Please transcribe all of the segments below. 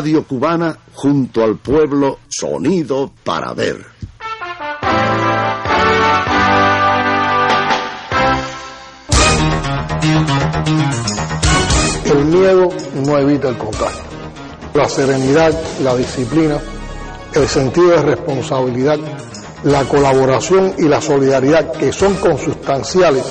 Radio cubana junto al pueblo, sonido para ver. El miedo no evita el contagio. La serenidad, la disciplina, el sentido de responsabilidad, la colaboración y la solidaridad que son consustanciales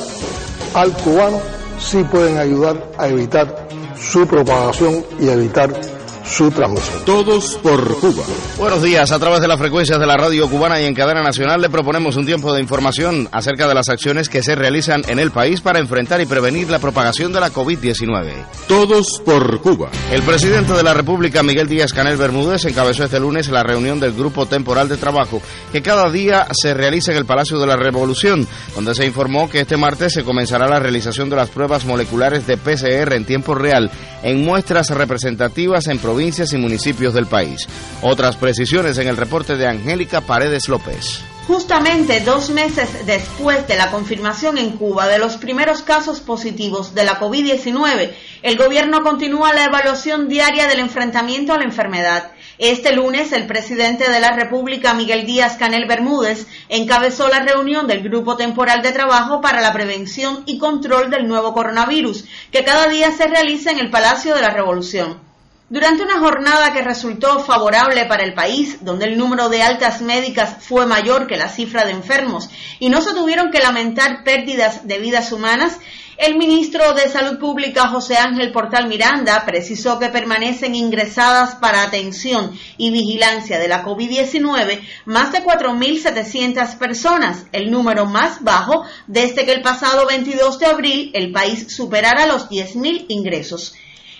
al cubano sí pueden ayudar a evitar su propagación y evitar su transmisión. Todos por Cuba. Buenos días, a través de las frecuencias de la radio cubana y en cadena nacional le proponemos un tiempo de información acerca de las acciones que se realizan en el país para enfrentar y prevenir la propagación de la COVID-19. Todos por Cuba. El presidente de la República, Miguel Díaz Canel Bermúdez, encabezó este lunes la reunión del Grupo Temporal de Trabajo que cada día se realiza en el Palacio de la Revolución, donde se informó que este martes se comenzará la realización de las pruebas moleculares de PCR en tiempo real en muestras representativas en provincias provincias y municipios del país. Otras precisiones en el reporte de Angélica Paredes López. Justamente dos meses después de la confirmación en Cuba de los primeros casos positivos de la COVID-19, el gobierno continúa la evaluación diaria del enfrentamiento a la enfermedad. Este lunes, el presidente de la República, Miguel Díaz Canel Bermúdez, encabezó la reunión del Grupo Temporal de Trabajo para la Prevención y Control del Nuevo Coronavirus, que cada día se realiza en el Palacio de la Revolución. Durante una jornada que resultó favorable para el país, donde el número de altas médicas fue mayor que la cifra de enfermos y no se tuvieron que lamentar pérdidas de vidas humanas, el ministro de Salud Pública, José Ángel Portal Miranda, precisó que permanecen ingresadas para atención y vigilancia de la COVID-19 más de 4.700 personas, el número más bajo desde que el pasado 22 de abril el país superara los 10.000 ingresos.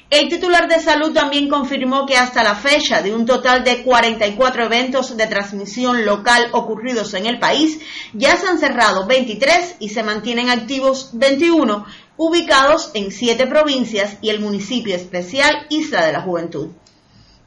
El titular de salud también confirmó que hasta la fecha de un total de 44 eventos de transmisión local ocurridos en el país, ya se han cerrado 23 y se mantienen activos 21, ubicados en siete provincias y el municipio especial Isla de la Juventud.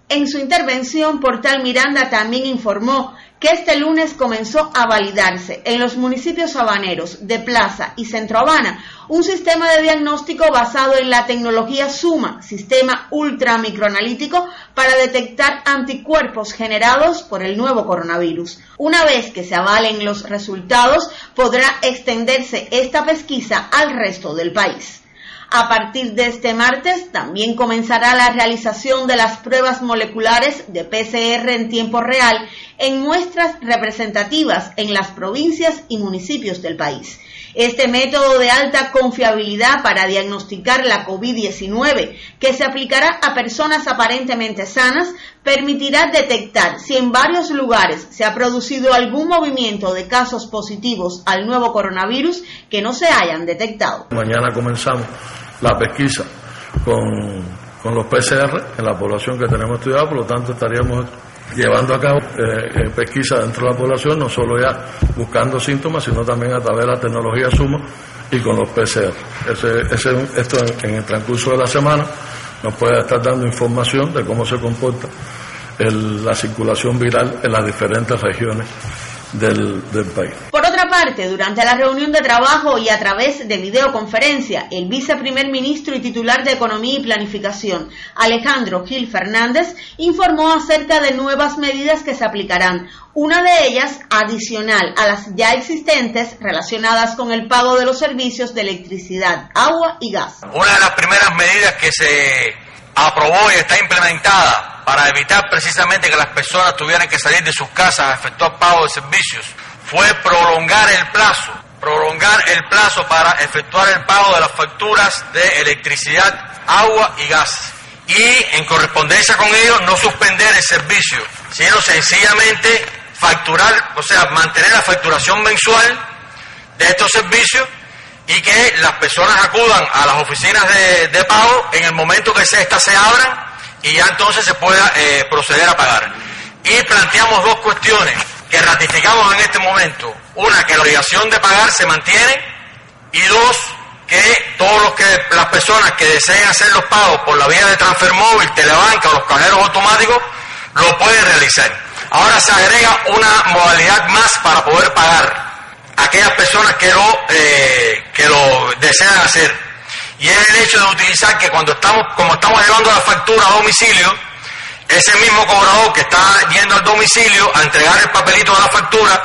En su intervención, Portal Miranda también informó que este lunes comenzó a validarse en los municipios habaneros de Plaza y Centro Habana un sistema de diagnóstico basado en la tecnología SUMA, sistema ultramicroanalítico para detectar anticuerpos generados por el nuevo coronavirus. Una vez que se avalen los resultados, podrá extenderse esta pesquisa al resto del país. A partir de este martes también comenzará la realización de las pruebas moleculares de PCR en tiempo real en muestras representativas en las provincias y municipios del país. Este método de alta confiabilidad para diagnosticar la COVID-19, que se aplicará a personas aparentemente sanas, permitirá detectar si en varios lugares se ha producido algún movimiento de casos positivos al nuevo coronavirus que no se hayan detectado. Mañana comenzamos la pesquisa con, con los PCR en la población que tenemos estudiada, por lo tanto estaríamos llevando a cabo eh, eh, pesquisa dentro de la población, no solo ya buscando síntomas, sino también a través de la tecnología SUMO y con los PCR. esto en, el transcurso de la semana nos puede estar dando información de cómo se comporta la circulación viral en las diferentes regiones del, país. Por otra parte, durante la reunión de trabajo y a través de videoconferencia, el viceprimer ministro y titular de Economía y Planificación, Alejandro Gil Fernández, informó acerca de nuevas medidas que se aplicarán, una de ellas adicional a las ya existentes relacionadas con el pago de los servicios de electricidad, agua y gas. Una de las primeras medidas que se aprobó y está implementada para evitar precisamente que las personas tuvieran que salir de sus casas a efectuar pago de servicios fue prolongar el plazo, prolongar el plazo para efectuar el pago de las facturas de electricidad, agua y gas. Y en correspondencia con ello no suspender el servicio, sino sencillamente facturar, o sea, mantener la facturación mensual de estos servicios y que las personas acudan a las oficinas de, pago en el momento que estas se abran y ya entonces se pueda eh, proceder a pagar. Y planteamos dos cuestiones que ratificamos en este momento. Una, que la obligación de pagar se mantiene y dos, que todos los que las personas que deseen hacer los pagos por la vía de transfer móvil, telebanca o los cajeros automáticos lo pueden realizar. Ahora se agrega una modalidad más para poder pagar a aquellas personas que lo, eh, que lo desean hacer. Y es el hecho de utilizar que cuando estamos, como estamos llevando la factura a domicilio, ese mismo cobrador que está yendo al domicilio a entregar el papelito de la factura,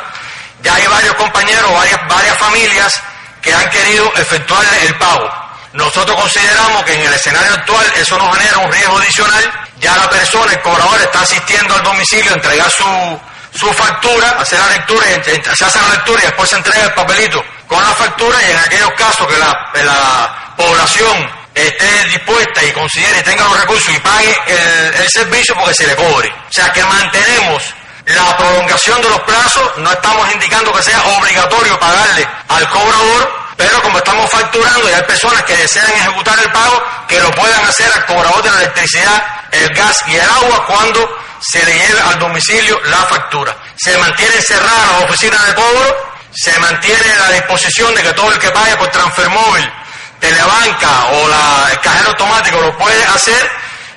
ya hay varios compañeros, varias, familias que han querido efectuarle el pago. Nosotros consideramos que en el escenario actual eso nos genera un riesgo adicional. Ya la persona, el cobrador, está asistiendo al domicilio a entregar su, su factura, hacer la lectura, se hace la lectura y después se entrega el papelito con la factura y en aquellos casos que la población esté dispuesta y considere y tenga los recursos y pague el, el servicio porque se le cobre. O sea que mantenemos la prolongación de los plazos, no estamos indicando que sea obligatorio pagarle al cobrador, pero como estamos facturando y hay personas que desean ejecutar el pago, que lo puedan hacer al cobrador de la electricidad, el gas y el agua cuando se le lleve al domicilio la factura. Se mantiene cerradas las oficinas de cobro, se mantiene la disposición de que todo el que pague por transfer móvil, telebanca o la, el cajero automático lo puede hacer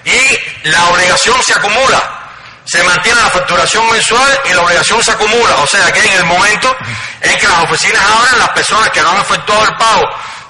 y la obligación se acumula se mantiene la facturación mensual y la obligación se acumula. O sea que en el momento en que las oficinas abran, las personas que no han efectuado el pago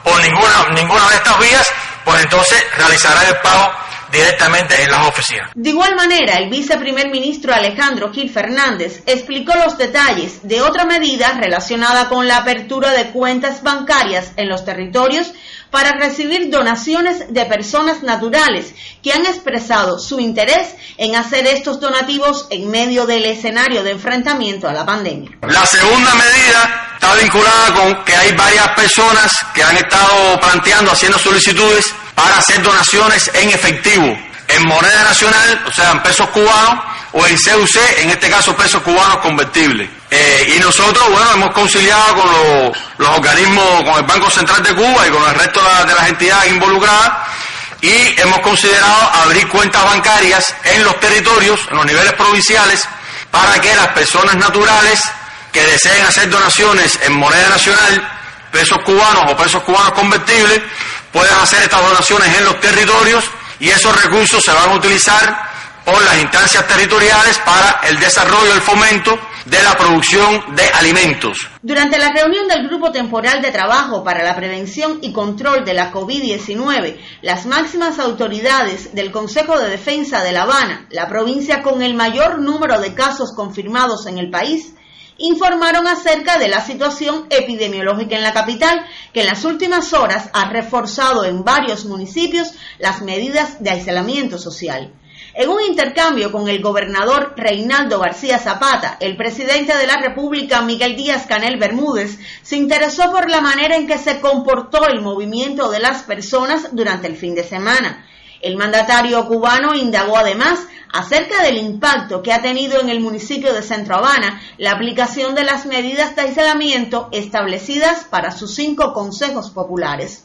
por ninguna, ninguna de estas vías, pues entonces realizarán el pago directamente en las oficinas. De igual manera, el viceprimer ministro Alejandro Gil Fernández explicó los detalles de otra medida relacionada con la apertura de cuentas bancarias en los territorios para recibir donaciones de personas naturales que han expresado su interés en hacer estos donativos en medio del escenario de enfrentamiento a la pandemia. La segunda medida está vinculada con que hay varias personas que han estado planteando, haciendo solicitudes para hacer donaciones en efectivo, en moneda nacional, o sea, en pesos cubanos, o en CUC, en este caso pesos cubanos convertibles. Eh, y nosotros, bueno, hemos conciliado con los, organismos, con el Banco Central de Cuba y con el resto de, las entidades involucradas y hemos considerado abrir cuentas bancarias en los territorios, en los niveles provinciales, para que las personas naturales que deseen hacer donaciones en moneda nacional, pesos cubanos o pesos cubanos convertibles, puedan hacer estas donaciones en los territorios y esos recursos se van a utilizar por las instancias territoriales para el desarrollo el fomento de la producción de alimentos. Durante la reunión del Grupo Temporal de Trabajo para la Prevención y Control de la COVID-19, las máximas autoridades del Consejo de Defensa de La Habana, la provincia con el mayor número de casos confirmados en el país, informaron acerca de la situación epidemiológica en la capital, que en las últimas horas ha reforzado en varios municipios las medidas de aislamiento social. En un intercambio con el gobernador Reinaldo García Zapata, el presidente de la República Miguel Díaz Canel Bermúdez se interesó por la manera en que se comportó el movimiento de las personas durante el fin de semana. El mandatario cubano indagó además acerca del impacto que ha tenido en el municipio de Centro Habana la aplicación de las medidas de aislamiento establecidas para sus cinco consejos populares.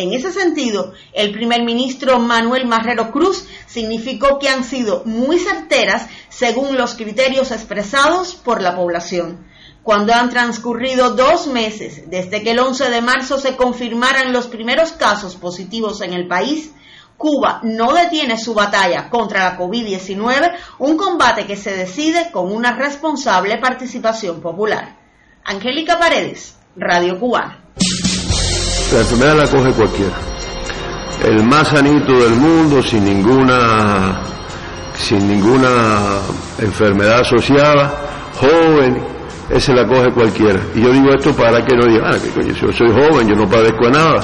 En ese sentido, el primer ministro Manuel Marrero Cruz significó que han sido muy certeras según los criterios expresados por la población. Cuando han transcurrido dos meses desde que el 11 de marzo se confirmaran los primeros casos positivos en el país, Cuba no detiene su batalla contra la COVID-19, un combate que se decide con una responsable participación popular. Angélica Paredes, Radio Cubana. La enfermedad la coge cualquiera. El más sanito del mundo, sin ninguna, sin ninguna enfermedad asociada, joven, ese la coge cualquiera. Y yo digo esto para que no digan, ah, que coño, yo soy joven, yo no padezco de nada,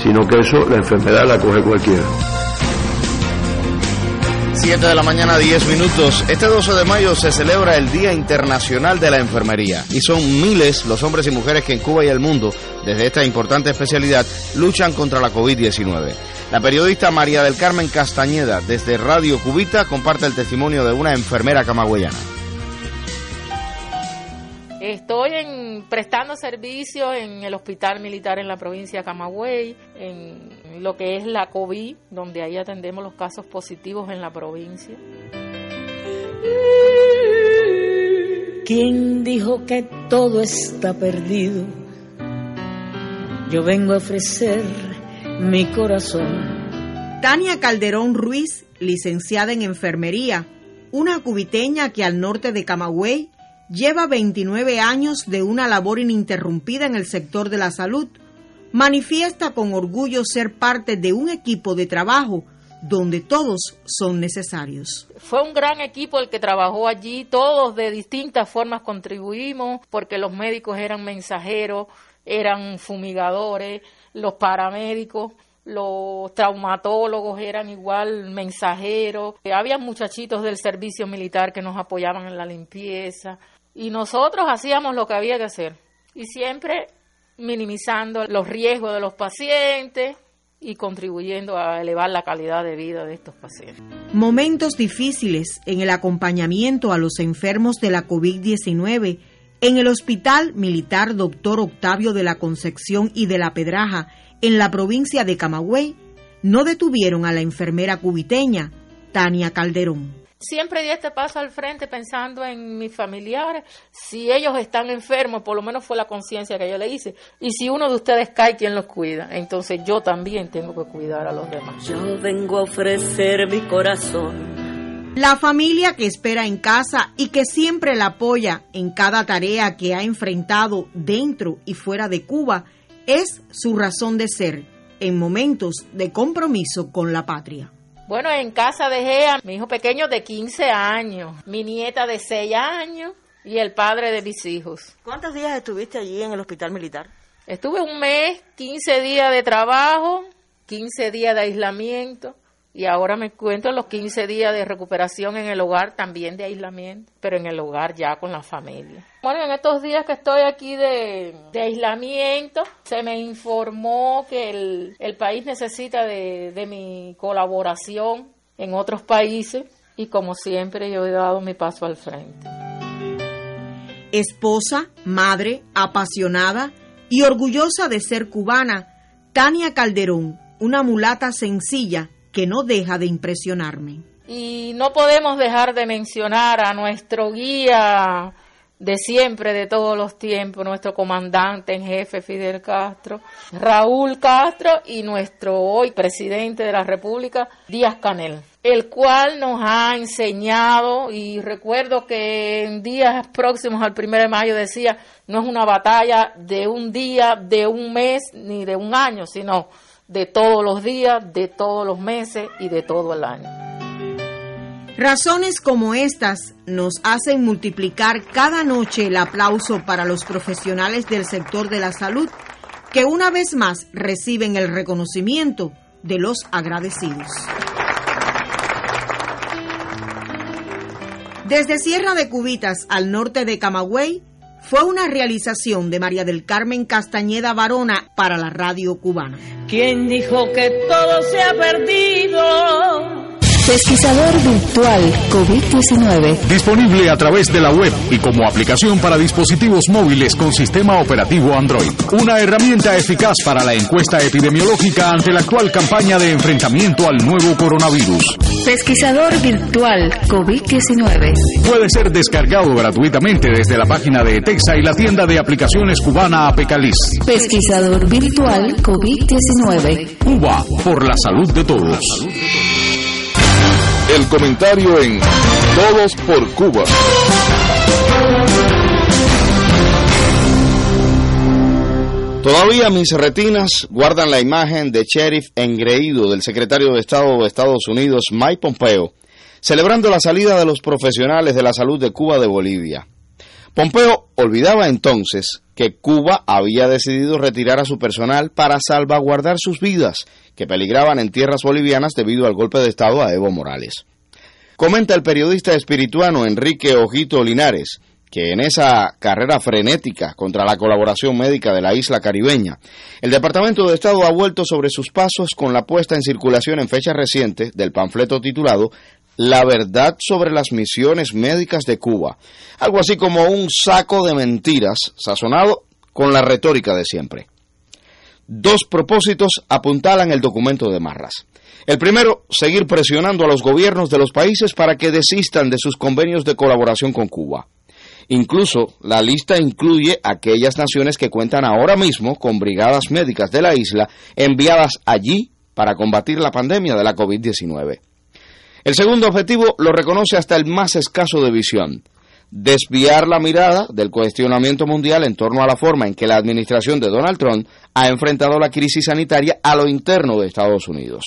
sino que eso, la enfermedad la coge cualquiera. 7 de la mañana, 10 minutos. Este 12 de mayo se celebra el Día Internacional de la Enfermería y son miles los hombres y mujeres que en Cuba y el mundo, desde esta importante especialidad, luchan contra la COVID-19. La periodista María del Carmen Castañeda, desde Radio Cubita, comparte el testimonio de una enfermera camagüeyana. Estoy en, prestando servicio en el hospital militar en la provincia de Camagüey, en lo que es la COVID, donde ahí atendemos los casos positivos en la provincia. ¿Quién dijo que todo está perdido? Yo vengo a ofrecer mi corazón. Tania Calderón Ruiz, licenciada en enfermería, una cubiteña que al norte de Camagüey lleva 29 años de una labor ininterrumpida en el sector de la salud, manifiesta con orgullo ser parte de un equipo de trabajo donde todos son necesarios. Fue un gran equipo el que trabajó allí, todos de distintas formas contribuimos, porque los médicos eran mensajeros, eran fumigadores, los paramédicos, los traumatólogos eran igual mensajeros, había muchachitos del servicio militar que nos apoyaban en la limpieza, y nosotros hacíamos lo que había que hacer y siempre minimizando los riesgos de los pacientes y contribuyendo a elevar la calidad de vida de estos pacientes. Momentos difíciles en el acompañamiento a los enfermos de la COVID-19 en el Hospital Militar Doctor Octavio de la Concepción y de la Pedraja en la provincia de Camagüey no detuvieron a la enfermera cubiteña Tania Calderón. Siempre di este paso al frente pensando en mis familiares. Si ellos están enfermos, por lo menos fue la conciencia que yo le hice. Y si uno de ustedes cae, ¿quién los cuida? Entonces yo también tengo que cuidar a los demás. Yo vengo a ofrecer mi corazón. La familia que espera en casa y que siempre la apoya en cada tarea que ha enfrentado dentro y fuera de Cuba es su razón de ser en momentos de compromiso con la patria. Bueno, en casa dejé a mi hijo pequeño de 15 años, mi nieta de 6 años y el padre de mis hijos. ¿Cuántos días estuviste allí en el hospital militar? Estuve un mes, 15 días de trabajo, 15 días de aislamiento y ahora me encuentro los 15 días de recuperación en el hogar, también de aislamiento, pero en el hogar ya con la familia. Bueno, en estos días que estoy aquí de, aislamiento, se me informó que el, país necesita de, de mi colaboración en otros países y como siempre yo he dado mi paso al frente. Esposa, madre, apasionada y orgullosa de ser cubana, Tania Calderón, una mulata sencilla que no deja de impresionarme. Y no podemos dejar de mencionar a nuestro guía de siempre, de todos los tiempos, nuestro comandante en jefe Fidel Castro, Raúl Castro y nuestro hoy presidente de la República, Díaz Canel, el cual nos ha enseñado y recuerdo que en días próximos al 1 de mayo decía, no es una batalla de un día, de un mes ni de un año, sino de todos los días, de todos los meses y de todo el año. Razones como estas nos hacen multiplicar cada noche el aplauso para los profesionales del sector de la salud que una vez más reciben el reconocimiento de los agradecidos. Desde Sierra de Cubitas al norte de Camagüey, fue una realización de María del Carmen Castañeda Varona para la radio cubana. ¿Quién dijo que todo se ha perdido? Pesquisador virtual COVID-19. Disponible a través de la web y como aplicación para dispositivos móviles con sistema operativo Android. Una herramienta eficaz para la encuesta epidemiológica ante la actual campaña de enfrentamiento al nuevo coronavirus. Pesquisador virtual COVID-19. Puede ser descargado gratuitamente desde la página de Texa y la tienda de aplicaciones cubana Apecalis. Pesquisador virtual COVID-19. Cuba por la salud de todos. El comentario en Todos por Cuba. Todavía mis retinas guardan la imagen de sheriff engreído del secretario de Estado de Estados Unidos, Mike Pompeo, celebrando la salida de los profesionales de la salud de Cuba de Bolivia. Pompeo olvidaba entonces que Cuba había decidido retirar a su personal para salvaguardar sus vidas, que peligraban en tierras bolivianas debido al golpe de Estado a Evo Morales. Comenta el periodista espirituano Enrique Ojito Linares que en esa carrera frenética contra la colaboración médica de la isla caribeña, el Departamento de Estado ha vuelto sobre sus pasos con la puesta en circulación en fecha reciente del panfleto titulado La verdad sobre las misiones médicas de Cuba, algo así como un saco de mentiras sazonado con la retórica de siempre. Dos propósitos apuntalan el documento de Marras. El primero, seguir presionando a los gobiernos de los países para que desistan de sus convenios de colaboración con Cuba. Incluso la lista incluye aquellas naciones que cuentan ahora mismo con brigadas médicas de la isla enviadas allí para combatir la pandemia de la COVID-19. El segundo objetivo lo reconoce hasta el más escaso de visión, desviar la mirada del cuestionamiento mundial en torno a la forma en que la administración de Donald Trump ha enfrentado la crisis sanitaria a lo interno de Estados Unidos.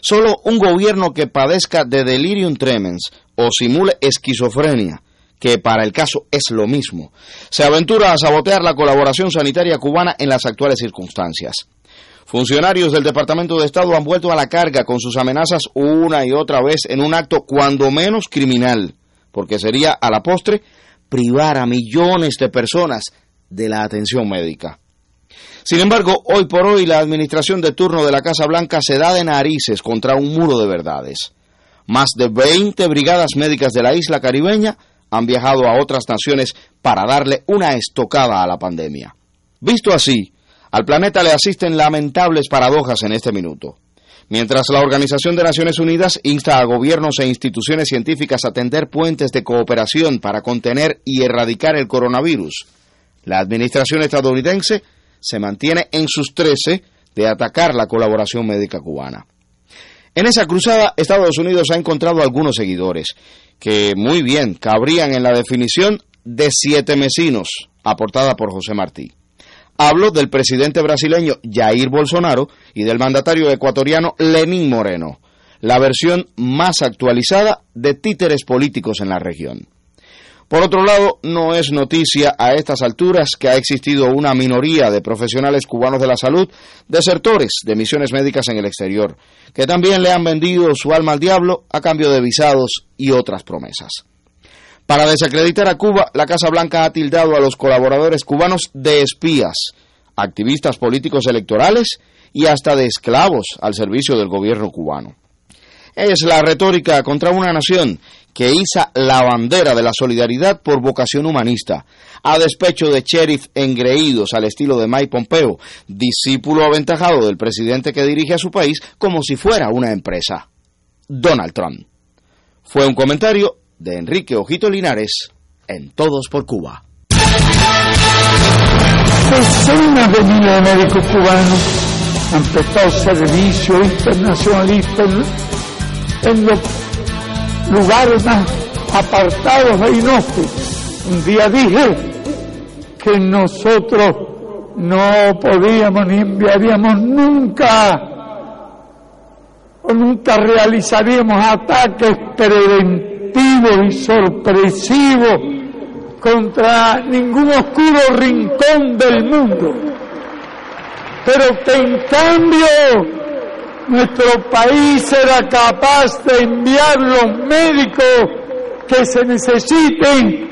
Solo un gobierno que padezca de delirium tremens o simule esquizofrenia que para el caso es lo mismo, se aventura a sabotear la colaboración sanitaria cubana en las actuales circunstancias. Funcionarios del Departamento de Estado han vuelto a la carga con sus amenazas una y otra vez en un acto cuando menos criminal, porque sería a la postre privar a millones de personas de la atención médica. Sin embargo, hoy por hoy la administración de turno de la Casa Blanca se da de narices contra un muro de verdades. Más de 20 brigadas médicas de la isla caribeña han viajado a otras naciones para darle una estocada a la pandemia. Visto así, al planeta le asisten lamentables paradojas en este minuto. Mientras la Organización de Naciones Unidas insta a gobiernos e instituciones científicas a tender puentes de cooperación para contener y erradicar el coronavirus, la administración estadounidense se mantiene en sus trece de atacar la colaboración médica cubana. En esa cruzada, Estados Unidos ha encontrado algunos seguidores que muy bien cabrían en la definición de siete mesinos, aportada por José Martí. Hablo del presidente brasileño Jair Bolsonaro y del mandatario ecuatoriano Lenín Moreno, la versión más actualizada de títeres políticos en la región. Por otro lado, no es noticia a estas alturas que ha existido una minoría de profesionales cubanos de la salud, desertores de misiones médicas en el exterior, que también le han vendido su alma al diablo a cambio de visados y otras promesas. Para desacreditar a Cuba, la Casa Blanca ha tildado a los colaboradores cubanos de espías, activistas políticos electorales y hasta de esclavos al servicio del gobierno cubano. Es la retórica contra una nación que iza la bandera de la solidaridad por vocación humanista, a despecho de sheriff engreídos al estilo de Mike Pompeo, discípulo aventajado del presidente que dirige a su país como si fuera una empresa. Donald Trump. Fue un comentario de Enrique Ojito Linares en Todos por Cuba. Decenas de miles de médicos cubanos han prestado servicio internacionalista en los lugares más apartados e inhóspitos. Un día dije que nosotros no podíamos ni enviaríamos nunca o nunca realizaríamos ataques preventivos y sorpresivos contra ningún oscuro rincón del mundo. Pero que en cambio nuestro país era capaz de enviar los médicos que se necesiten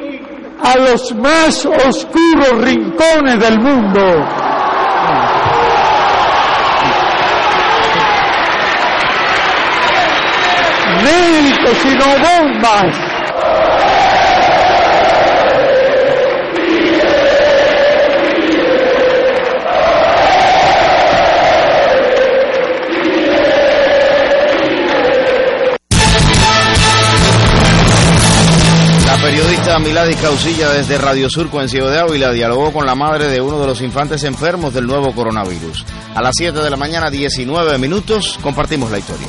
a los más oscuros rincones del mundo. Médicos y no bombas. periodista Milady Causilla desde Radio Surco en Ciudad de Ávila dialogó con la madre de uno de los infantes enfermos del nuevo coronavirus. A las 7 de la mañana, 19 minutos, compartimos la historia.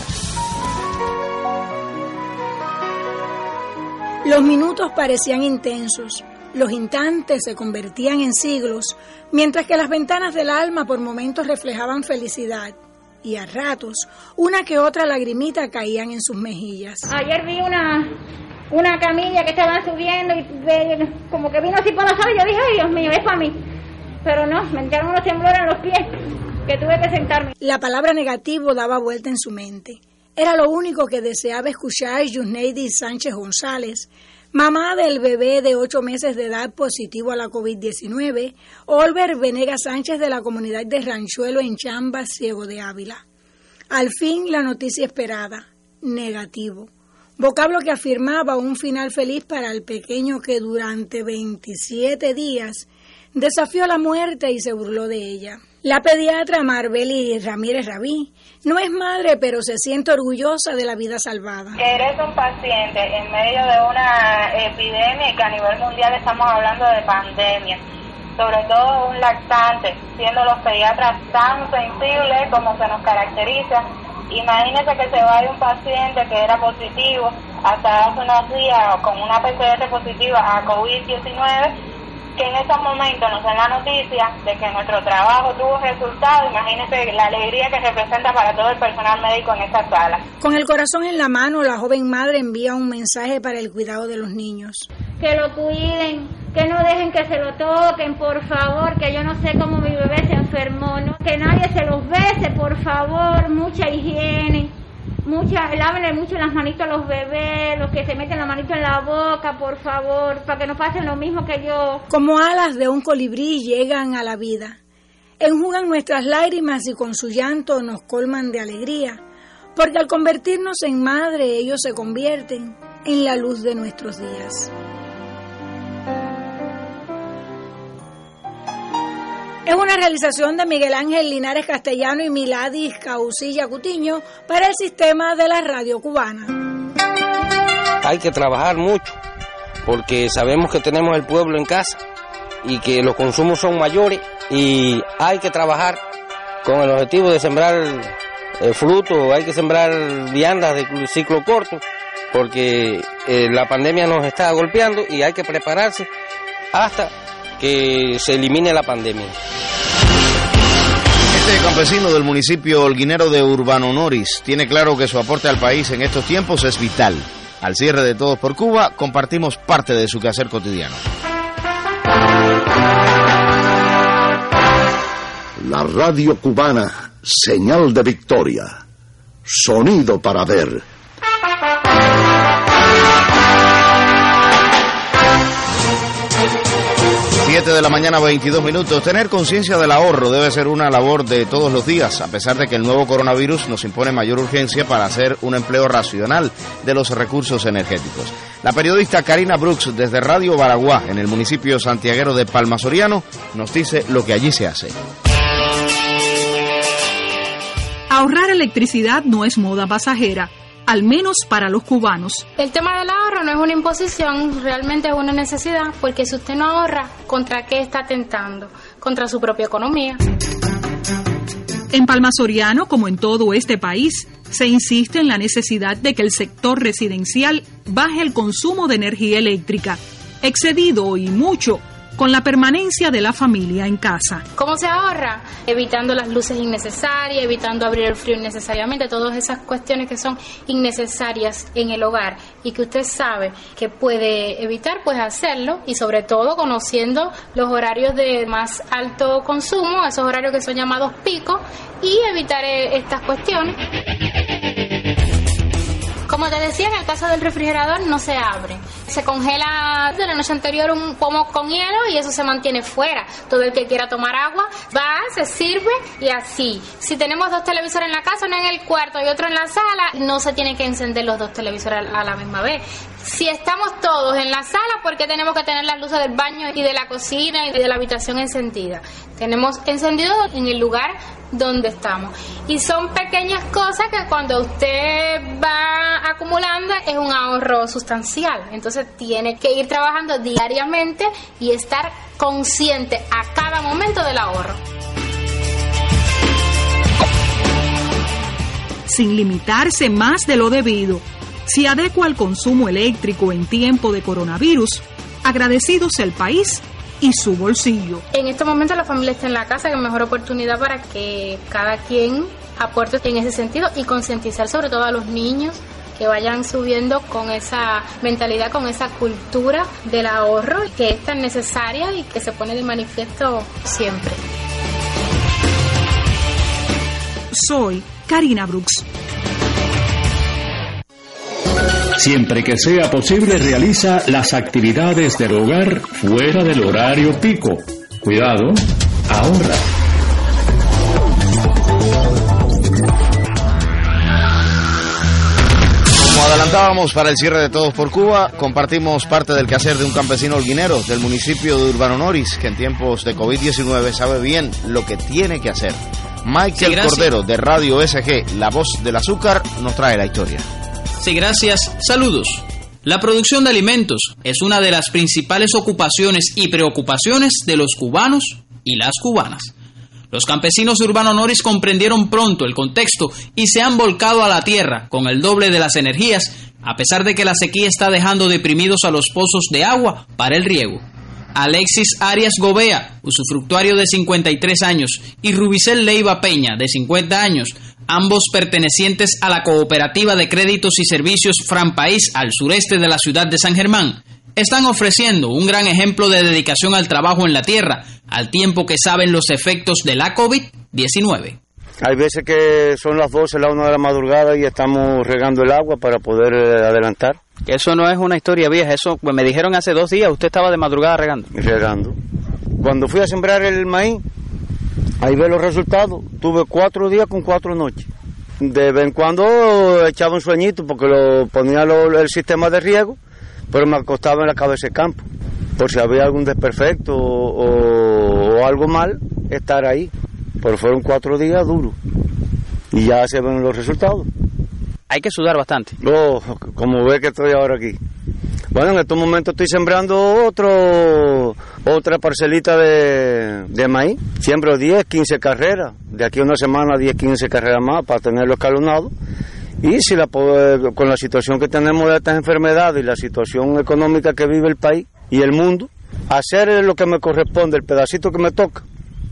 Los minutos parecían intensos, los instantes se convertían en siglos, mientras que las ventanas del alma por momentos reflejaban felicidad y a ratos una que otra lagrimita caían en sus mejillas. Ayer vi una una camilla que estaban subiendo y como que vino así por la sala y yo dije, ay Dios mío, es para mí. Pero no, me entraron unos temblores en los pies que tuve que sentarme. La palabra negativo daba vuelta en su mente. Era lo único que deseaba escuchar Yusneidi Sánchez González, mamá del bebé de ocho meses de edad positivo a la COVID-19, Olver Venega Sánchez de la comunidad de Ranchuelo en Chamba, Ciego de Ávila. Al fin la noticia esperada, negativo. Vocablo que afirmaba un final feliz para el pequeño que durante 27 días desafió la muerte y se burló de ella. La pediatra Marbeli Ramírez Rabí no es madre, pero se siente orgullosa de la vida salvada. Eres un paciente en medio de una epidemia que a nivel mundial estamos hablando de pandemia, sobre todo un lactante, siendo los pediatras tan sensibles como se nos caracteriza. Imagínese que se vaya un paciente que era positivo hasta hace unos días con una PCR positiva a COVID-19 que en estos momentos nos den la noticia de que nuestro trabajo tuvo resultado, imagínense la alegría que representa para todo el personal médico en esta sala. Con el corazón en la mano, la joven madre envía un mensaje para el cuidado de los niños. Que lo cuiden, que no dejen que se lo toquen, por favor, que yo no sé cómo mi bebé se enfermó, ¿no? que nadie se los bese, por favor, mucha higiene mucha, lávenle mucho las manitos a los bebés, los que se meten la manito en la boca, por favor, para que no pasen lo mismo que yo. Como alas de un colibrí llegan a la vida. Enjugan nuestras lágrimas y con su llanto nos colman de alegría, porque al convertirnos en madre ellos se convierten en la luz de nuestros días. Es una realización de Miguel Ángel Linares Castellano y Miladis Causilla Cutiño para el sistema de la radio cubana. Hay que trabajar mucho porque sabemos que tenemos el pueblo en casa y que los consumos son mayores y hay que trabajar con el objetivo de sembrar eh, fruto, hay que sembrar viandas de ciclo corto porque eh, la pandemia nos está golpeando y hay que prepararse hasta que se elimine la pandemia. Este campesino del municipio holguinero de Urbano Noris tiene claro que su aporte al país en estos tiempos es vital. Al cierre de Todos por Cuba, compartimos parte de su quehacer cotidiano. La radio cubana, señal de victoria, sonido para ver. 7 de la mañana, 22 minutos. Tener conciencia del ahorro debe ser una labor de todos los días, a pesar de que el nuevo coronavirus nos impone mayor urgencia para hacer un empleo racional de los recursos energéticos. La periodista Karina Brooks, desde Radio Baraguá, en el municipio santiaguero de Palmasoriano, nos dice lo que allí se hace. Ahorrar electricidad no es moda pasajera al menos para los cubanos. El tema del ahorro no es una imposición, realmente es una necesidad, porque si usted no ahorra, ¿contra qué está tentando? Contra su propia economía. En Palma Soriano, como en todo este país, se insiste en la necesidad de que el sector residencial baje el consumo de energía eléctrica, excedido y mucho con la permanencia de la familia en casa. ¿Cómo se ahorra? Evitando las luces innecesarias, evitando abrir el frío innecesariamente, todas esas cuestiones que son innecesarias en el hogar y que usted sabe que puede evitar, pues hacerlo y sobre todo conociendo los horarios de más alto consumo, esos horarios que son llamados picos y evitar eh, estas cuestiones. Como te decía, en el caso del refrigerador no se abre. Se congela de la noche anterior un pomo con hielo y eso se mantiene fuera. Todo el que quiera tomar agua va, se sirve y así. Si tenemos dos televisores en la casa, uno en el cuarto y otro en la sala, no se tienen que encender los dos televisores a la misma vez. Si estamos todos en la sala, ¿por qué tenemos que tener las luces del baño y de la cocina y de la habitación encendida? Tenemos encendido en el lugar donde estamos. Y son pequeñas cosas que cuando usted va acumulando es un ahorro sustancial. Entonces tiene que ir trabajando diariamente y estar consciente a cada momento del ahorro. Sin limitarse más de lo debido, si adecua al consumo eléctrico en tiempo de coronavirus, agradecidos el país y su bolsillo. En este momento la familia está en la casa, que es mejor oportunidad para que cada quien aporte en ese sentido y concientizar sobre todo a los niños que vayan subiendo con esa mentalidad, con esa cultura del ahorro que es tan necesaria y que se pone de manifiesto siempre. Soy Karina Brooks. Siempre que sea posible, realiza las actividades del hogar fuera del horario pico. Cuidado, ahorra. Como adelantábamos para el cierre de Todos por Cuba, compartimos parte del quehacer de un campesino holguinero del municipio de Urbano Noris, que en tiempos de COVID-19 sabe bien lo que tiene que hacer. Michael Cordero de Radio SG, La Voz del Azúcar, nos trae la historia. Sí, gracias. Saludos. La producción de alimentos es una de las principales ocupaciones y preocupaciones de los cubanos y las cubanas. Los campesinos de Urbano Noris comprendieron pronto el contexto y se han volcado a la tierra con el doble de las energías, a pesar de que la sequía está dejando deprimidos a los pozos de agua para el riego. Alexis Arias Gobea, usufructuario de 53 años, y Rubicel Leiva Peña, de 50 años, ambos pertenecientes a la Cooperativa de Créditos y Servicios Fran País al sureste de la ciudad de San Germán, están ofreciendo un gran ejemplo de dedicación al trabajo en la tierra, al tiempo que saben los efectos de la COVID-19. Hay veces que son las 12, la 1 de la madrugada y estamos regando el agua para poder eh, Eso no es una historia vieja, eso pues, me dijeron hace dos días, usted estaba de madrugada regando. Regando. Cuando fui a sembrar el maíz, ahí ve los resultados. Tuve cuatro días con cuatro noches. De vez en cuando echaba un sueñito porque lo ponía el sistema de riego, pero me acostaba en la cabeza del campo. Por si había algún desperfecto o, o algo mal, estar ahí. Pero fueron cuatro días duros. Y ya se ven los resultados. Hay que sudar bastante. No, como ve que estoy ahora aquí. Bueno, en estos momentos estoy sembrando otro, otra parcelita de, de maíz. Siembro 10, 15 carreras. De aquí a una semana 10, 15 carreras más para tenerlo escalonado. Y si la, con la situación que tenemos de estas enfermedades y la situación económica que vive el país y el mundo, hacer lo que me corresponde, el pedacito que me toca,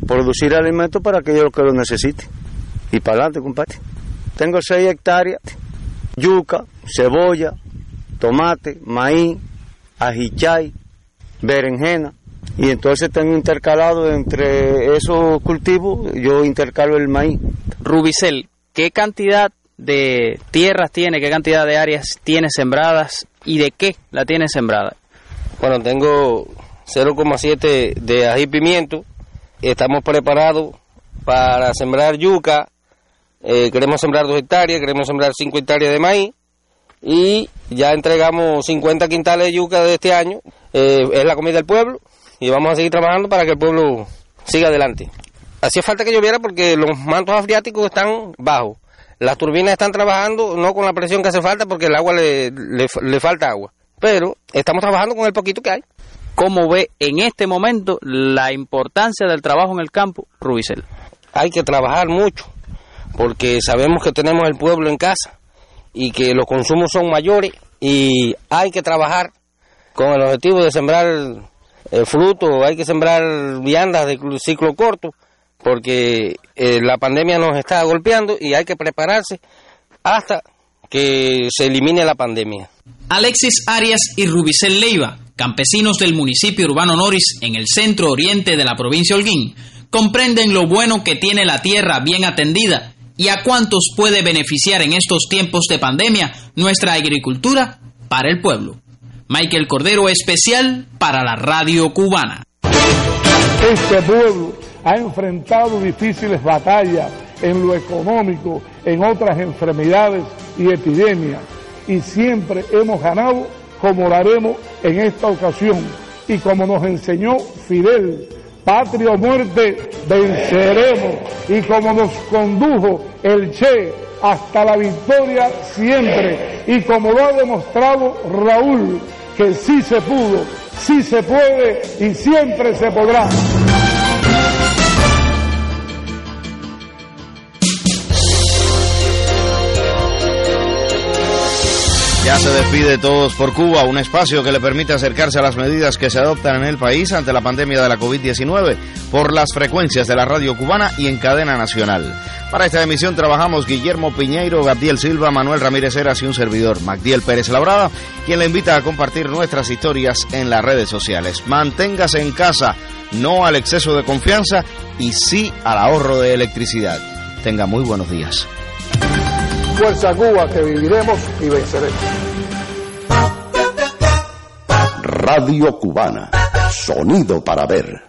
producir alimentos para aquellos que lo necesiten. Y para adelante, compadre. Tengo 6 hectáreas, yuca, cebolla, tomate, maíz, ajichay, berenjena. Y entonces tengo intercalado entre esos cultivos, yo intercalo el maíz. Rubicel, ¿qué cantidad de tierras tiene, qué cantidad de áreas tiene sembradas y de qué la tiene sembrada? Bueno, tengo 0,7 de ají pimiento. Estamos preparados para sembrar yuca. Eh, queremos sembrar 2 hectáreas, queremos sembrar 5 hectáreas de maíz. Y ya entregamos 50 quintales de yuca de este año. Eh, es la comida del pueblo. Y vamos a seguir trabajando para que el pueblo siga adelante. Hacía falta que lloviera porque los mantos afriáticos están bajos. Las turbinas están trabajando no con la presión que hace falta porque el agua le, le, le falta agua. Pero estamos trabajando con el poquito que hay. ¿Cómo ve en este momento la importancia del trabajo en el campo, Rubicel? Hay que trabajar mucho porque sabemos que tenemos el pueblo en casa y que los consumos son mayores y hay que trabajar con el objetivo de sembrar el fruto, hay que sembrar viandas de ciclo corto porque eh, la pandemia nos está golpeando y hay que prepararse hasta que se elimine la pandemia. Alexis Arias y Rubicel Leiva, campesinos del municipio urbano Noris en el centro oriente de la provincia Holguín, comprenden lo bueno que tiene la tierra bien atendida y a cuántos puede beneficiar en estos tiempos de pandemia nuestra agricultura para el pueblo. Michael Cordero especial para la radio cubana. Este pueblo ha enfrentado difíciles batallas en lo económico, en otras enfermedades y epidemias, y siempre hemos ganado como lo haremos en esta ocasión. Y como nos enseñó Fidel, patria o muerte, venceremos. Y como nos condujo el Che hasta la victoria siempre. Y como lo ha demostrado Raúl, que sí se pudo, sí se puede y siempre se podrá. Ya se despide Todos por Cuba, un espacio que le permite acercarse a las medidas que se adoptan en el país ante la pandemia de la COVID-19 por las frecuencias de la radio cubana y en cadena nacional. Para esta emisión trabajamos Guillermo Piñeiro, Gabriel Silva, Manuel Ramírez Heras y un servidor, Magdiel Pérez Labrada, quien le invita a compartir nuestras historias en las redes sociales. Manténgase en casa, no al exceso de confianza y sí al ahorro de electricidad. Tenga muy buenos días fuerza Cuba que viviremos y venceremos. Radio Cubana, sonido para ver.